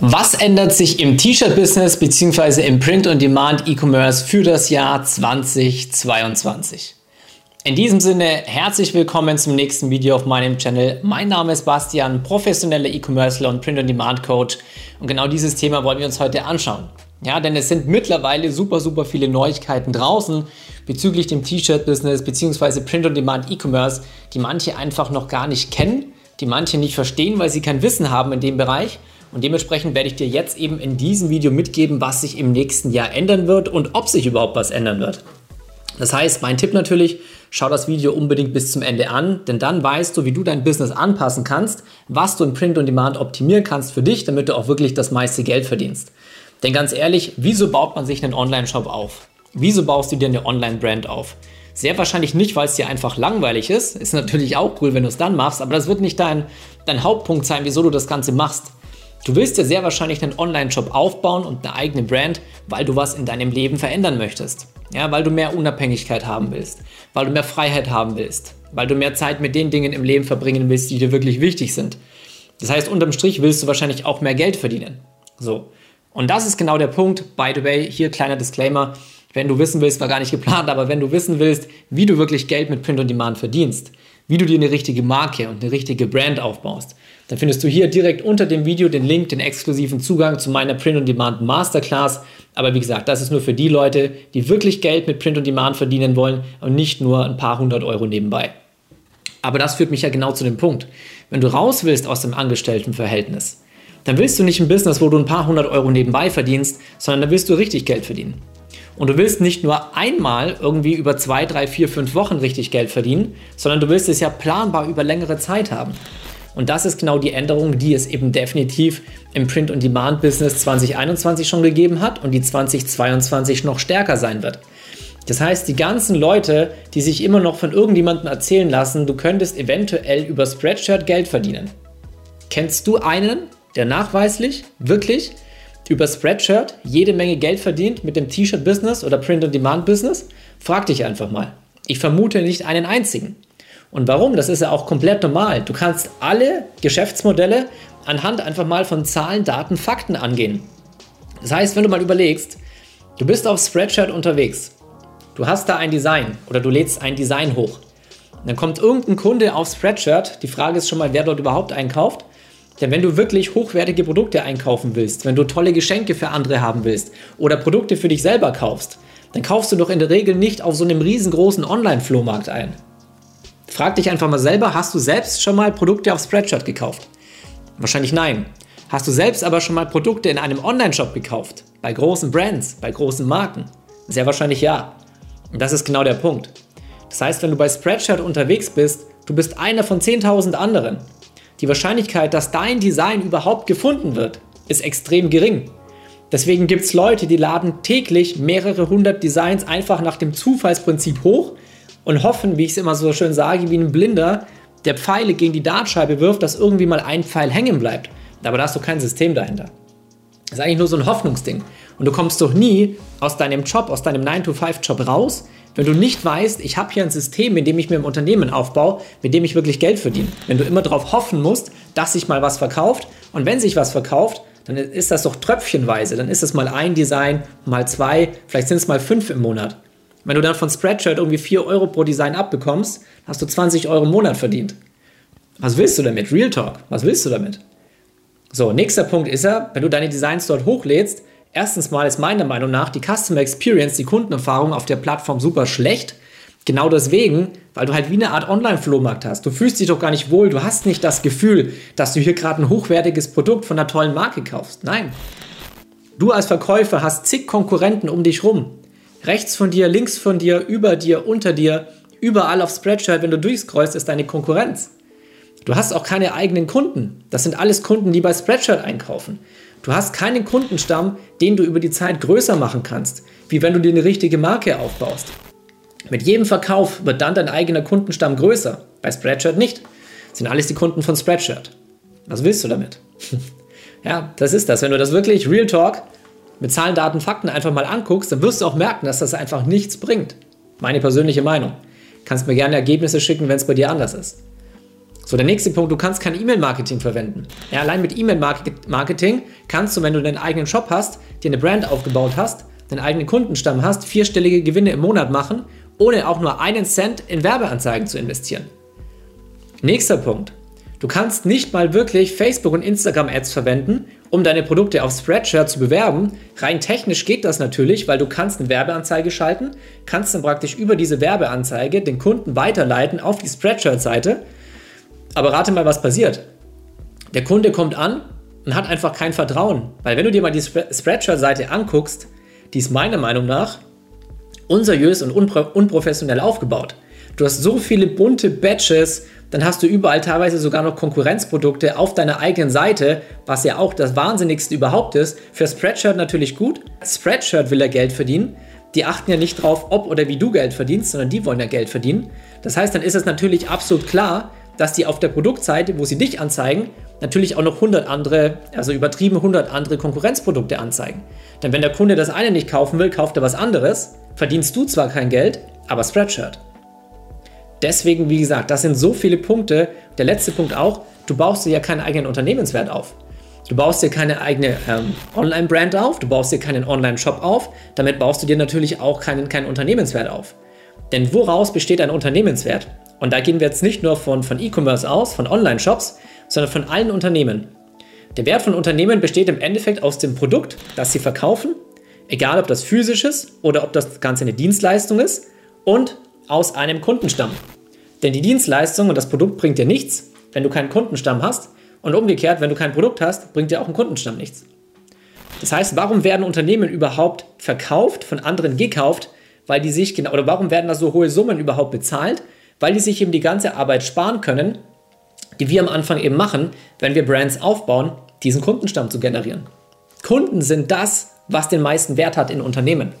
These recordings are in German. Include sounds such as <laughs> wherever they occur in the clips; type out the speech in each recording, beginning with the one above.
Was ändert sich im T-Shirt-Business bzw. im Print-on-Demand-E-Commerce für das Jahr 2022? In diesem Sinne, herzlich willkommen zum nächsten Video auf meinem Channel. Mein Name ist Bastian, professioneller E-Commercer und Print-on-Demand-Coach. Und genau dieses Thema wollen wir uns heute anschauen. Ja, denn es sind mittlerweile super, super viele Neuigkeiten draußen bezüglich dem T-Shirt-Business bzw. Print-on-Demand-E-Commerce, die manche einfach noch gar nicht kennen, die manche nicht verstehen, weil sie kein Wissen haben in dem Bereich und dementsprechend werde ich dir jetzt eben in diesem Video mitgeben, was sich im nächsten Jahr ändern wird und ob sich überhaupt was ändern wird. Das heißt, mein Tipp natürlich, schau das Video unbedingt bis zum Ende an, denn dann weißt du, wie du dein Business anpassen kannst, was du in Print und Demand optimieren kannst für dich, damit du auch wirklich das meiste Geld verdienst. Denn ganz ehrlich, wieso baut man sich einen Online-Shop auf? Wieso baust du dir eine Online-Brand auf? Sehr wahrscheinlich nicht, weil es dir einfach langweilig ist. Ist natürlich auch cool, wenn du es dann machst, aber das wird nicht dein, dein Hauptpunkt sein, wieso du das Ganze machst. Du willst dir sehr wahrscheinlich einen Online-Shop aufbauen und eine eigene Brand, weil du was in deinem Leben verändern möchtest. Ja, weil du mehr Unabhängigkeit haben willst, weil du mehr Freiheit haben willst, weil du mehr Zeit mit den Dingen im Leben verbringen willst, die dir wirklich wichtig sind. Das heißt, unterm Strich willst du wahrscheinlich auch mehr Geld verdienen. So. Und das ist genau der Punkt. By the way, hier kleiner Disclaimer. Wenn du wissen willst, war gar nicht geplant, aber wenn du wissen willst, wie du wirklich Geld mit Print on Demand verdienst, wie du dir eine richtige Marke und eine richtige Brand aufbaust, dann findest du hier direkt unter dem Video den Link, den exklusiven Zugang zu meiner Print-on-Demand Masterclass. Aber wie gesagt, das ist nur für die Leute, die wirklich Geld mit Print-on-Demand verdienen wollen und nicht nur ein paar hundert Euro nebenbei. Aber das führt mich ja genau zu dem Punkt. Wenn du raus willst aus dem Angestelltenverhältnis, dann willst du nicht ein Business, wo du ein paar hundert Euro nebenbei verdienst, sondern da willst du richtig Geld verdienen. Und du willst nicht nur einmal irgendwie über zwei, drei, vier, fünf Wochen richtig Geld verdienen, sondern du willst es ja planbar über längere Zeit haben. Und das ist genau die Änderung, die es eben definitiv im Print-on-Demand-Business 2021 schon gegeben hat und die 2022 noch stärker sein wird. Das heißt, die ganzen Leute, die sich immer noch von irgendjemandem erzählen lassen, du könntest eventuell über Spreadshirt Geld verdienen. Kennst du einen, der nachweislich, wirklich über Spreadshirt jede Menge Geld verdient mit dem T-Shirt-Business oder Print-on-Demand-Business? Frag dich einfach mal. Ich vermute nicht einen einzigen. Und warum? Das ist ja auch komplett normal. Du kannst alle Geschäftsmodelle anhand einfach mal von Zahlen, Daten, Fakten angehen. Das heißt, wenn du mal überlegst, du bist auf Spreadshirt unterwegs, du hast da ein Design oder du lädst ein Design hoch. Dann kommt irgendein Kunde auf Spreadshirt. Die Frage ist schon mal, wer dort überhaupt einkauft. Denn wenn du wirklich hochwertige Produkte einkaufen willst, wenn du tolle Geschenke für andere haben willst oder Produkte für dich selber kaufst, dann kaufst du doch in der Regel nicht auf so einem riesengroßen Online-Flohmarkt ein. Frag dich einfach mal selber, hast du selbst schon mal Produkte auf Spreadshirt gekauft? Wahrscheinlich nein. Hast du selbst aber schon mal Produkte in einem Online-Shop gekauft? Bei großen Brands, bei großen Marken? Sehr wahrscheinlich ja. Und das ist genau der Punkt. Das heißt, wenn du bei Spreadshirt unterwegs bist, du bist einer von 10.000 anderen. Die Wahrscheinlichkeit, dass dein Design überhaupt gefunden wird, ist extrem gering. Deswegen gibt es Leute, die laden täglich mehrere hundert Designs einfach nach dem Zufallsprinzip hoch und hoffen, wie ich es immer so schön sage, wie ein Blinder, der Pfeile gegen die Dartscheibe wirft, dass irgendwie mal ein Pfeil hängen bleibt. Aber da hast du kein System dahinter. Das ist eigentlich nur so ein Hoffnungsding. Und du kommst doch nie aus deinem Job, aus deinem 9-to-5-Job raus, wenn du nicht weißt, ich habe hier ein System, in dem ich mir ein Unternehmen aufbaue, mit dem ich wirklich Geld verdiene. Wenn du immer darauf hoffen musst, dass sich mal was verkauft und wenn sich was verkauft, dann ist das doch tröpfchenweise. Dann ist es mal ein Design, mal zwei, vielleicht sind es mal fünf im Monat. Wenn du dann von Spreadshirt irgendwie 4 Euro pro Design abbekommst, hast du 20 Euro im Monat verdient. Was willst du damit? Real Talk. Was willst du damit? So, nächster Punkt ist ja, wenn du deine Designs dort hochlädst, Erstens mal ist meiner Meinung nach die Customer Experience, die Kundenerfahrung auf der Plattform super schlecht. Genau deswegen, weil du halt wie eine Art Online-Flohmarkt hast. Du fühlst dich doch gar nicht wohl. Du hast nicht das Gefühl, dass du hier gerade ein hochwertiges Produkt von einer tollen Marke kaufst. Nein. Du als Verkäufer hast zig Konkurrenten um dich rum. Rechts von dir, links von dir, über dir, unter dir, überall auf Spreadshirt, wenn du durchscrollst, ist deine Konkurrenz. Du hast auch keine eigenen Kunden. Das sind alles Kunden, die bei Spreadshirt einkaufen. Du hast keinen Kundenstamm, den du über die Zeit größer machen kannst, wie wenn du dir eine richtige Marke aufbaust. Mit jedem Verkauf wird dann dein eigener Kundenstamm größer. Bei Spreadshirt nicht. Das sind alles die Kunden von Spreadshirt. Was willst du damit? <laughs> ja, das ist das. Wenn du das wirklich Real Talk mit Zahlen, Daten, Fakten einfach mal anguckst, dann wirst du auch merken, dass das einfach nichts bringt. Meine persönliche Meinung. Kannst mir gerne Ergebnisse schicken, wenn es bei dir anders ist. So, der nächste Punkt, du kannst kein E-Mail-Marketing verwenden. Ja, allein mit E-Mail-Marketing kannst du, wenn du deinen eigenen Shop hast, dir eine Brand aufgebaut hast, deinen eigenen Kundenstamm hast, vierstellige Gewinne im Monat machen, ohne auch nur einen Cent in Werbeanzeigen zu investieren. Nächster Punkt. Du kannst nicht mal wirklich Facebook und Instagram Ads verwenden, um deine Produkte auf Spreadshirt zu bewerben. Rein technisch geht das natürlich, weil du kannst eine Werbeanzeige schalten, kannst dann praktisch über diese Werbeanzeige den Kunden weiterleiten auf die Spreadshirt-Seite. Aber rate mal, was passiert. Der Kunde kommt an und hat einfach kein Vertrauen, weil wenn du dir mal die Spreadshirt-Seite anguckst, die ist meiner Meinung nach unseriös und unpro unprofessionell aufgebaut. Du hast so viele bunte Badges, dann hast du überall teilweise sogar noch Konkurrenzprodukte auf deiner eigenen Seite, was ja auch das Wahnsinnigste überhaupt ist. Für Spreadshirt natürlich gut. Spreadshirt will er Geld verdienen. Die achten ja nicht drauf, ob oder wie du Geld verdienst, sondern die wollen ja Geld verdienen. Das heißt, dann ist es natürlich absolut klar, dass die auf der Produktseite, wo sie dich anzeigen, natürlich auch noch 100 andere, also übertrieben 100 andere Konkurrenzprodukte anzeigen. Denn wenn der Kunde das eine nicht kaufen will, kauft er was anderes, verdienst du zwar kein Geld, aber Spreadshirt. Deswegen, wie gesagt, das sind so viele Punkte. Der letzte Punkt auch, du baust dir ja keinen eigenen Unternehmenswert auf. Du baust dir keine eigene ähm, Online-Brand auf, du baust dir keinen Online-Shop auf, damit baust du dir natürlich auch keinen, keinen Unternehmenswert auf. Denn woraus besteht ein Unternehmenswert? Und da gehen wir jetzt nicht nur von, von E-Commerce aus, von Online-Shops, sondern von allen Unternehmen. Der Wert von Unternehmen besteht im Endeffekt aus dem Produkt, das sie verkaufen, egal ob das physisch ist oder ob das Ganze eine Dienstleistung ist, und aus einem Kundenstamm. Denn die Dienstleistung und das Produkt bringt dir nichts, wenn du keinen Kundenstamm hast. Und umgekehrt, wenn du kein Produkt hast, bringt dir auch ein Kundenstamm nichts. Das heißt, warum werden Unternehmen überhaupt verkauft, von anderen gekauft? Weil die sich genau, oder warum werden da so hohe Summen überhaupt bezahlt? Weil die sich eben die ganze Arbeit sparen können, die wir am Anfang eben machen, wenn wir Brands aufbauen, diesen Kundenstamm zu generieren. Kunden sind das, was den meisten Wert hat in Unternehmen.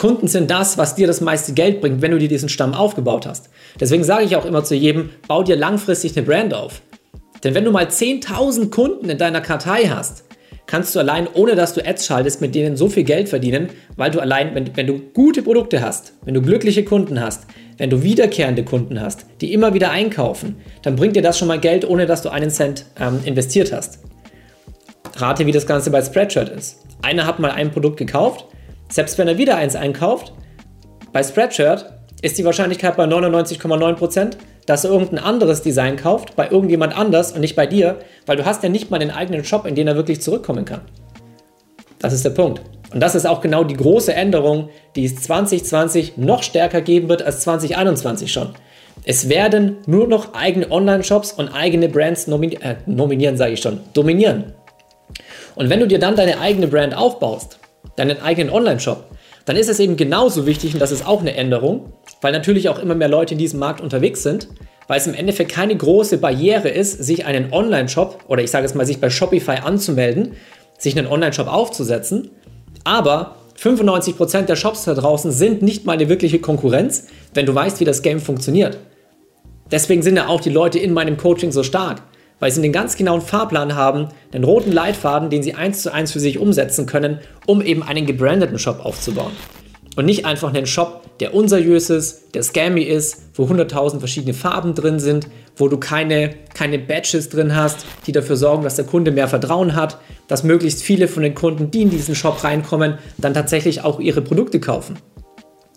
Kunden sind das, was dir das meiste Geld bringt, wenn du dir diesen Stamm aufgebaut hast. Deswegen sage ich auch immer zu jedem, bau dir langfristig eine Brand auf. Denn wenn du mal 10.000 Kunden in deiner Kartei hast, kannst du allein, ohne dass du Ads schaltest, mit denen so viel Geld verdienen, weil du allein, wenn, wenn du gute Produkte hast, wenn du glückliche Kunden hast, wenn du wiederkehrende Kunden hast, die immer wieder einkaufen, dann bringt dir das schon mal Geld, ohne dass du einen Cent ähm, investiert hast. Rate, wie das Ganze bei Spreadshirt ist. Einer hat mal ein Produkt gekauft, selbst wenn er wieder eins einkauft, bei Spreadshirt ist die Wahrscheinlichkeit bei 99,9%, dass er irgendein anderes Design kauft, bei irgendjemand anders und nicht bei dir, weil du hast ja nicht mal den eigenen Shop, in den er wirklich zurückkommen kann. Das ist der Punkt. Und das ist auch genau die große Änderung, die es 2020 noch stärker geben wird als 2021 schon. Es werden nur noch eigene Online-Shops und eigene Brands nomini äh, nominieren, sage ich schon, dominieren. Und wenn du dir dann deine eigene Brand aufbaust, deinen eigenen Online-Shop, dann ist es eben genauso wichtig, und das ist auch eine Änderung, weil natürlich auch immer mehr Leute in diesem Markt unterwegs sind, weil es im Endeffekt keine große Barriere ist, sich einen Online-Shop oder ich sage es mal, sich bei Shopify anzumelden, sich einen Online-Shop aufzusetzen. Aber 95% der Shops da draußen sind nicht mal eine wirkliche Konkurrenz, wenn du weißt, wie das Game funktioniert. Deswegen sind ja auch die Leute in meinem Coaching so stark weil sie einen ganz genauen Fahrplan haben, einen roten Leitfaden, den sie eins zu eins für sich umsetzen können, um eben einen gebrandeten Shop aufzubauen. Und nicht einfach einen Shop, der unseriös ist, der scammy ist, wo 100.000 verschiedene Farben drin sind, wo du keine, keine Badges drin hast, die dafür sorgen, dass der Kunde mehr Vertrauen hat, dass möglichst viele von den Kunden, die in diesen Shop reinkommen, dann tatsächlich auch ihre Produkte kaufen.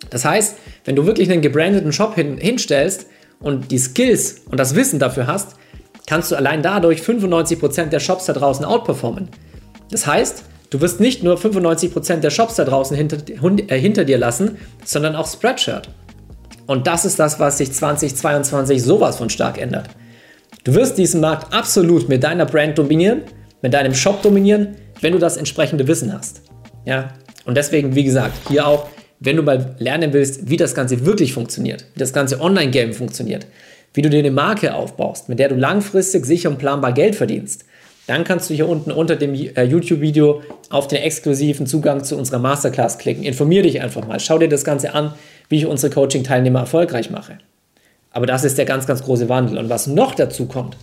Das heißt, wenn du wirklich einen gebrandeten Shop hin, hinstellst und die Skills und das Wissen dafür hast, kannst du allein dadurch 95% der Shops da draußen outperformen. Das heißt, du wirst nicht nur 95% der Shops da draußen hinter, äh, hinter dir lassen, sondern auch Spreadshirt. Und das ist das, was sich 2022 sowas von stark ändert. Du wirst diesen Markt absolut mit deiner Brand dominieren, mit deinem Shop dominieren, wenn du das entsprechende Wissen hast. Ja? Und deswegen, wie gesagt, hier auch, wenn du mal lernen willst, wie das Ganze wirklich funktioniert, wie das ganze Online-Game funktioniert, wie du dir eine Marke aufbaust, mit der du langfristig sicher und planbar Geld verdienst, dann kannst du hier unten unter dem äh, YouTube-Video auf den exklusiven Zugang zu unserer Masterclass klicken. Informier dich einfach mal, schau dir das Ganze an, wie ich unsere Coaching-Teilnehmer erfolgreich mache. Aber das ist der ganz, ganz große Wandel. Und was noch dazu kommt,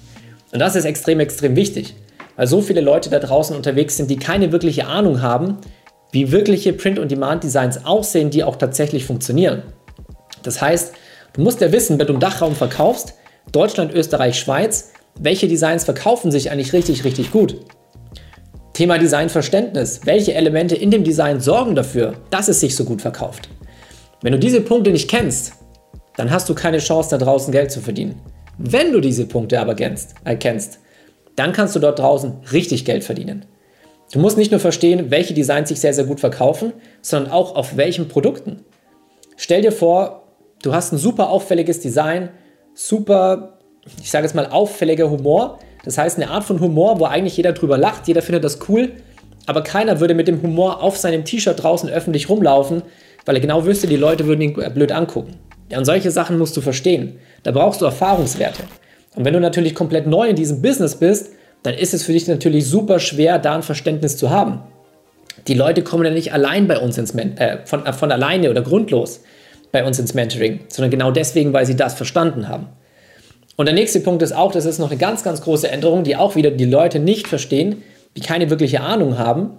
und das ist extrem, extrem wichtig, weil so viele Leute da draußen unterwegs sind, die keine wirkliche Ahnung haben, wie wirkliche Print-on-Demand-Designs aussehen, die auch tatsächlich funktionieren. Das heißt, Du musst ja wissen, wenn du einen Dachraum verkaufst, Deutschland, Österreich, Schweiz. Welche Designs verkaufen sich eigentlich richtig, richtig gut? Thema Designverständnis. Welche Elemente in dem Design sorgen dafür, dass es sich so gut verkauft? Wenn du diese Punkte nicht kennst, dann hast du keine Chance, da draußen Geld zu verdienen. Wenn du diese Punkte aber kennst, erkennst, dann kannst du dort draußen richtig Geld verdienen. Du musst nicht nur verstehen, welche Designs sich sehr, sehr gut verkaufen, sondern auch auf welchen Produkten. Stell dir vor, du hast ein super auffälliges Design, super, ich sage jetzt mal, auffälliger Humor. Das heißt, eine Art von Humor, wo eigentlich jeder drüber lacht, jeder findet das cool, aber keiner würde mit dem Humor auf seinem T-Shirt draußen öffentlich rumlaufen, weil er genau wüsste, die Leute würden ihn blöd angucken. Ja, und solche Sachen musst du verstehen. Da brauchst du Erfahrungswerte. Und wenn du natürlich komplett neu in diesem Business bist, dann ist es für dich natürlich super schwer, da ein Verständnis zu haben. Die Leute kommen ja nicht allein bei uns ins Men äh, von, äh, von alleine oder grundlos bei uns ins Mentoring, sondern genau deswegen, weil sie das verstanden haben. Und der nächste Punkt ist auch, das ist noch eine ganz, ganz große Änderung, die auch wieder die Leute nicht verstehen, die keine wirkliche Ahnung haben.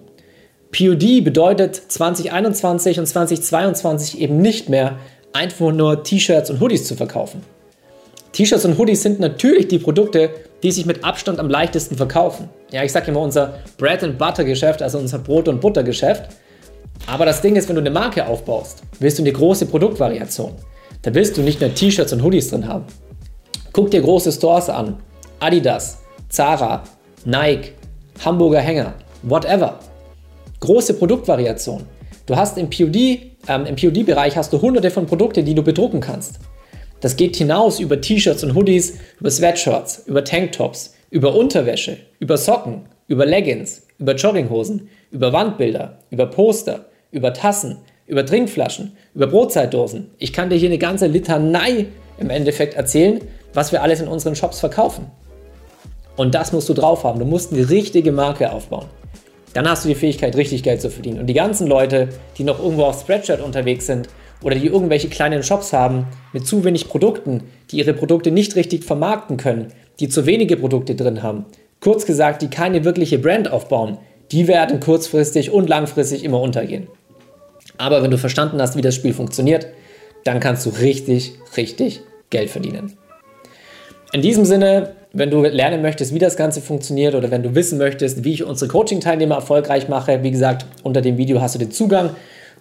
POD bedeutet 2021 und 2022 eben nicht mehr einfach nur T-Shirts und Hoodies zu verkaufen. T-Shirts und Hoodies sind natürlich die Produkte, die sich mit Abstand am leichtesten verkaufen. Ja, ich sage immer unser Bread and Butter Geschäft, also unser Brot- und Buttergeschäft. Aber das Ding ist, wenn du eine Marke aufbaust, willst du eine große Produktvariation. Da willst du nicht nur T-Shirts und Hoodies drin haben. Guck dir große Stores an. Adidas, Zara, Nike, Hamburger Hänger, whatever. Große Produktvariation. Du hast im POD, ähm, im POD-Bereich hast du hunderte von Produkten, die du bedrucken kannst. Das geht hinaus über T-Shirts und Hoodies, über Sweatshirts, über Tanktops, über Unterwäsche, über Socken, über Leggings, über Jogginghosen, über Wandbilder, über Poster, über Tassen, über Trinkflaschen, über Brotzeitdosen. Ich kann dir hier eine ganze Litanei im Endeffekt erzählen, was wir alles in unseren Shops verkaufen. Und das musst du drauf haben. Du musst eine richtige Marke aufbauen. Dann hast du die Fähigkeit, richtig Geld zu verdienen. Und die ganzen Leute, die noch irgendwo auf Spreadshirt unterwegs sind oder die irgendwelche kleinen Shops haben mit zu wenig Produkten, die ihre Produkte nicht richtig vermarkten können, die zu wenige Produkte drin haben, kurz gesagt, die keine wirkliche Brand aufbauen, die werden kurzfristig und langfristig immer untergehen. Aber wenn du verstanden hast, wie das Spiel funktioniert, dann kannst du richtig, richtig Geld verdienen. In diesem Sinne, wenn du lernen möchtest, wie das Ganze funktioniert oder wenn du wissen möchtest, wie ich unsere Coaching-Teilnehmer erfolgreich mache, wie gesagt, unter dem Video hast du den Zugang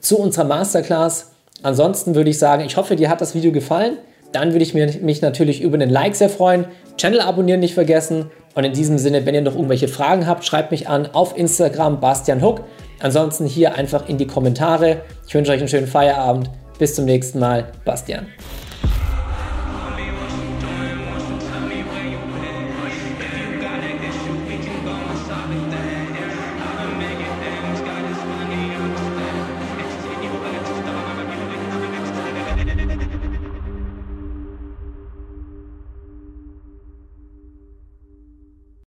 zu unserer Masterclass. Ansonsten würde ich sagen, ich hoffe, dir hat das Video gefallen. Dann würde ich mich natürlich über einen Like sehr freuen. Channel abonnieren nicht vergessen. Und in diesem Sinne, wenn ihr noch irgendwelche Fragen habt, schreibt mich an auf Instagram Bastian Hook. Ansonsten hier einfach in die Kommentare. Ich wünsche euch einen schönen Feierabend. Bis zum nächsten Mal. Bastian.